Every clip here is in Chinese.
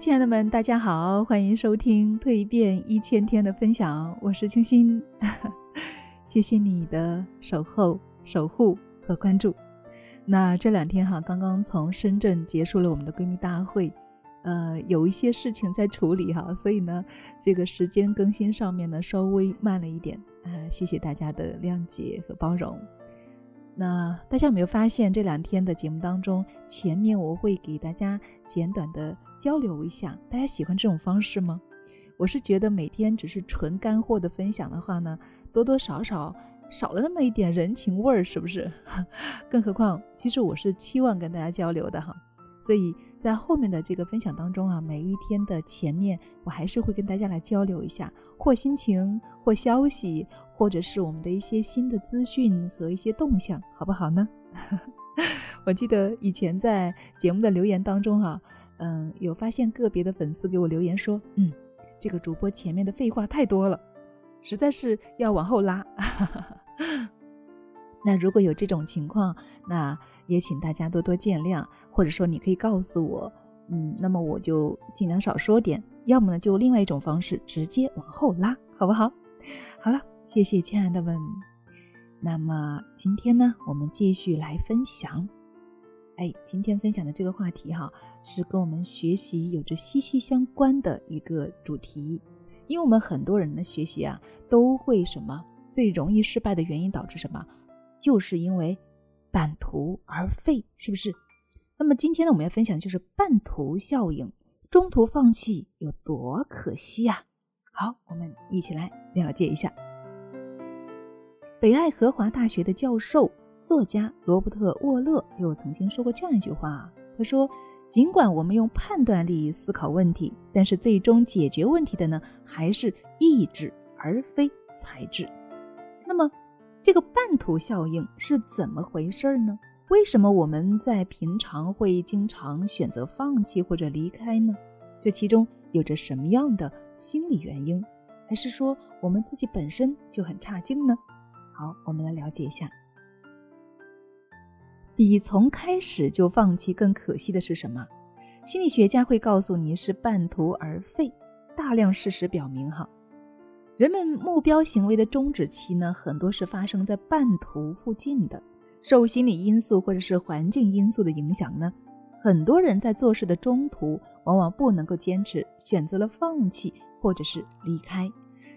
亲爱的们，大家好，欢迎收听《蜕变一千天》的分享，我是清新，谢谢你的守候、守护和关注。那这两天哈，刚刚从深圳结束了我们的闺蜜大会，呃，有一些事情在处理哈，所以呢，这个时间更新上面呢稍微慢了一点啊，谢谢大家的谅解和包容。那大家有没有发现这两天的节目当中，前面我会给大家简短的。交流一下，大家喜欢这种方式吗？我是觉得每天只是纯干货的分享的话呢，多多少少少了那么一点人情味儿，是不是？更何况，其实我是期望跟大家交流的哈，所以在后面的这个分享当中啊，每一天的前面，我还是会跟大家来交流一下，或心情，或消息，或者是我们的一些新的资讯和一些动向，好不好呢？我记得以前在节目的留言当中哈。嗯，有发现个别的粉丝给我留言说，嗯，这个主播前面的废话太多了，实在是要往后拉。那如果有这种情况，那也请大家多多见谅，或者说你可以告诉我，嗯，那么我就尽量少说点，要么呢就另外一种方式直接往后拉，好不好？好了，谢谢亲爱的们。那么今天呢，我们继续来分享。哎，今天分享的这个话题哈，是跟我们学习有着息息相关的一个主题。因为我们很多人的学习啊，都会什么最容易失败的原因导致什么，就是因为半途而废，是不是？那么今天呢，我们要分享的就是半途效应，中途放弃有多可惜呀？好，我们一起来了解一下。北爱荷华大学的教授。作家罗伯特·沃勒就曾经说过这样一句话：“他说，尽管我们用判断力思考问题，但是最终解决问题的呢，还是意志而非才智。那么，这个半途效应是怎么回事呢？为什么我们在平常会经常选择放弃或者离开呢？这其中有着什么样的心理原因？还是说我们自己本身就很差劲呢？好，我们来了解一下。”比从开始就放弃更可惜的是什么？心理学家会告诉你是半途而废。大量事实表明，哈，人们目标行为的终止期呢，很多是发生在半途附近的。受心理因素或者是环境因素的影响呢，很多人在做事的中途往往不能够坚持，选择了放弃或者是离开。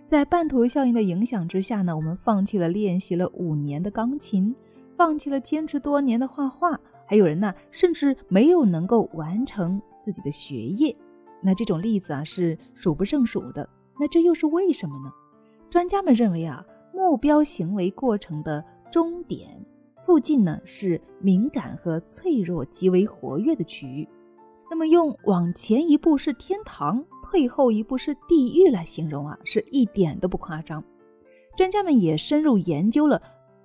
在半途效应的影响之下呢，我们放弃了练习了五年的钢琴。放弃了坚持多年的画画，还有人呢，甚至没有能够完成自己的学业。那这种例子啊是数不胜数的。那这又是为什么呢？专家们认为啊，目标行为过程的终点附近呢是敏感和脆弱极为活跃的区域。那么用往前一步是天堂，退后一步是地狱来形容啊，是一点都不夸张。专家们也深入研究了。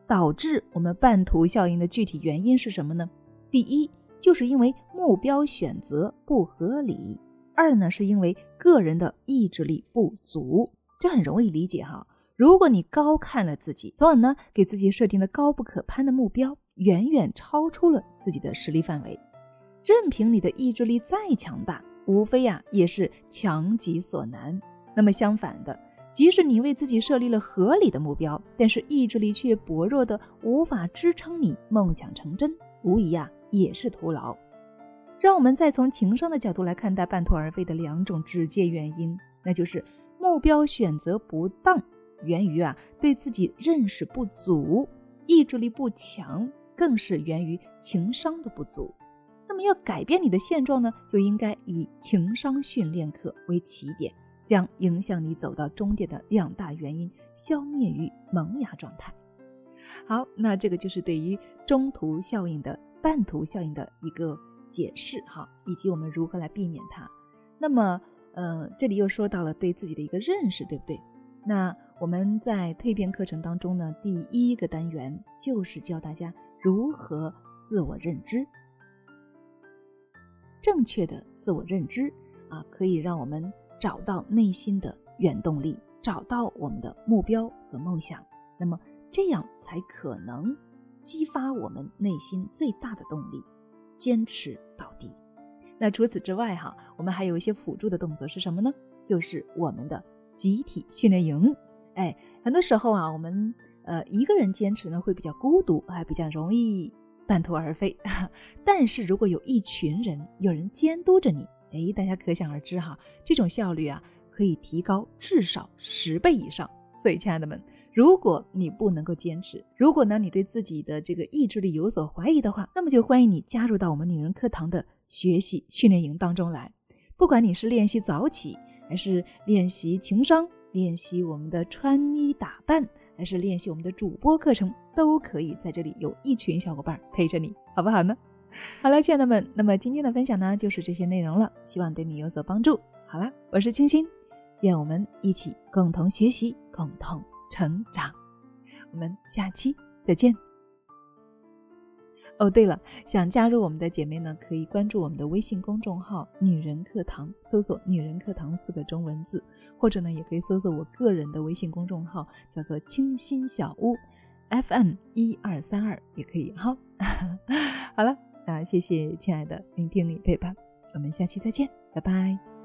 导致我们半途效应的具体原因是什么呢？第一，就是因为目标选择不合理；二呢，是因为个人的意志力不足。这很容易理解哈。如果你高看了自己，从而呢给自己设定的高不可攀的目标，远远超出了自己的实力范围，任凭你的意志力再强大，无非呀也是强己所难。那么相反的。即使你为自己设立了合理的目标，但是意志力却薄弱的无法支撑你梦想成真，无疑啊也是徒劳。让我们再从情商的角度来看待半途而废的两种直接原因，那就是目标选择不当，源于啊对自己认识不足，意志力不强，更是源于情商的不足。那么要改变你的现状呢，就应该以情商训练课为起点。将影响你走到终点的两大原因消灭于萌芽状态。好，那这个就是对于中途效应的半途效应的一个解释哈，以及我们如何来避免它。那么，呃，这里又说到了对自己的一个认识，对不对？那我们在蜕变课程当中呢，第一个单元就是教大家如何自我认知。正确的自我认知啊，可以让我们。找到内心的原动力，找到我们的目标和梦想，那么这样才可能激发我们内心最大的动力，坚持到底。那除此之外哈，我们还有一些辅助的动作是什么呢？就是我们的集体训练营。哎，很多时候啊，我们呃一个人坚持呢会比较孤独，还比较容易半途而废。但是如果有一群人，有人监督着你，哎，大家可想而知哈，这种效率啊可以提高至少十倍以上。所以，亲爱的们，如果你不能够坚持，如果呢你对自己的这个意志力有所怀疑的话，那么就欢迎你加入到我们女人课堂的学习训练营当中来。不管你是练习早起，还是练习情商。练习我们的穿衣打扮，还是练习我们的主播课程，都可以在这里有一群小伙伴陪着你，好不好呢？好了，亲爱的们，那么今天的分享呢，就是这些内容了，希望对你有所帮助。好了，我是清新，愿我们一起共同学习，共同成长。我们下期再见。哦，对了，想加入我们的姐妹呢，可以关注我们的微信公众号“女人课堂”，搜索“女人课堂”四个中文字，或者呢，也可以搜索我个人的微信公众号，叫做“清新小屋 FM 一二三二”，也可以哈。好了，那谢谢亲爱的聆听你陪伴，我们下期再见，拜拜。